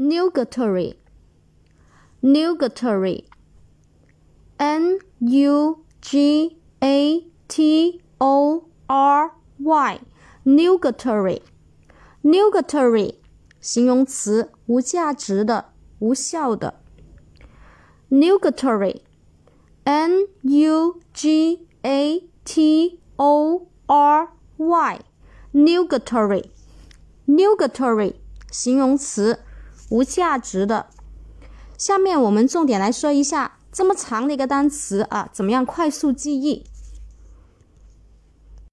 nugatory nugatory n u g a t o r y nugatory nugatory 形容词，无价值的，无效的。nugatory n u g a t o r y nugatory nugatory 形容词，无价值的。下面我们重点来说一下这么长的一个单词啊，怎么样快速记忆？